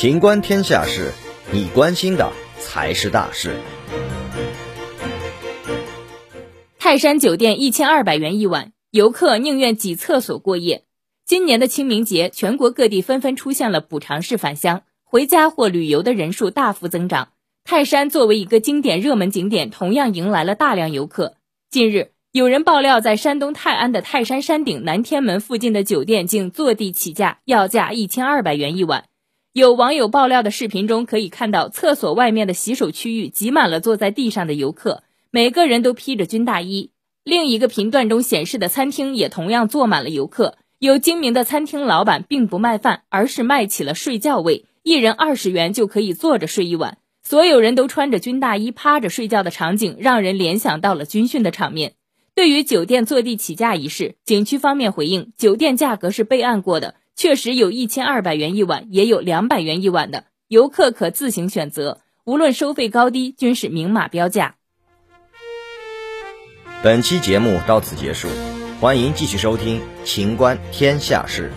情观天下事，你关心的才是大事。泰山酒店一千二百元一晚，游客宁愿挤厕所过夜。今年的清明节，全国各地纷纷出现了补偿式返乡、回家或旅游的人数大幅增长。泰山作为一个经典热门景点，同样迎来了大量游客。近日，有人爆料，在山东泰安的泰山山顶南天门附近的酒店，竟坐地起价，要价一千二百元一晚。有网友爆料的视频中，可以看到厕所外面的洗手区域挤满了坐在地上的游客，每个人都披着军大衣。另一个频段中显示的餐厅也同样坐满了游客，有精明的餐厅老板并不卖饭，而是卖起了睡觉位，一人二十元就可以坐着睡一晚。所有人都穿着军大衣趴着睡觉的场景，让人联想到了军训的场面。对于酒店坐地起价一事，景区方面回应，酒店价格是备案过的。确实有一千二百元一晚，也有两百元一晚的，游客可自行选择。无论收费高低，均是明码标价。本期节目到此结束，欢迎继续收听《秦观天下事》。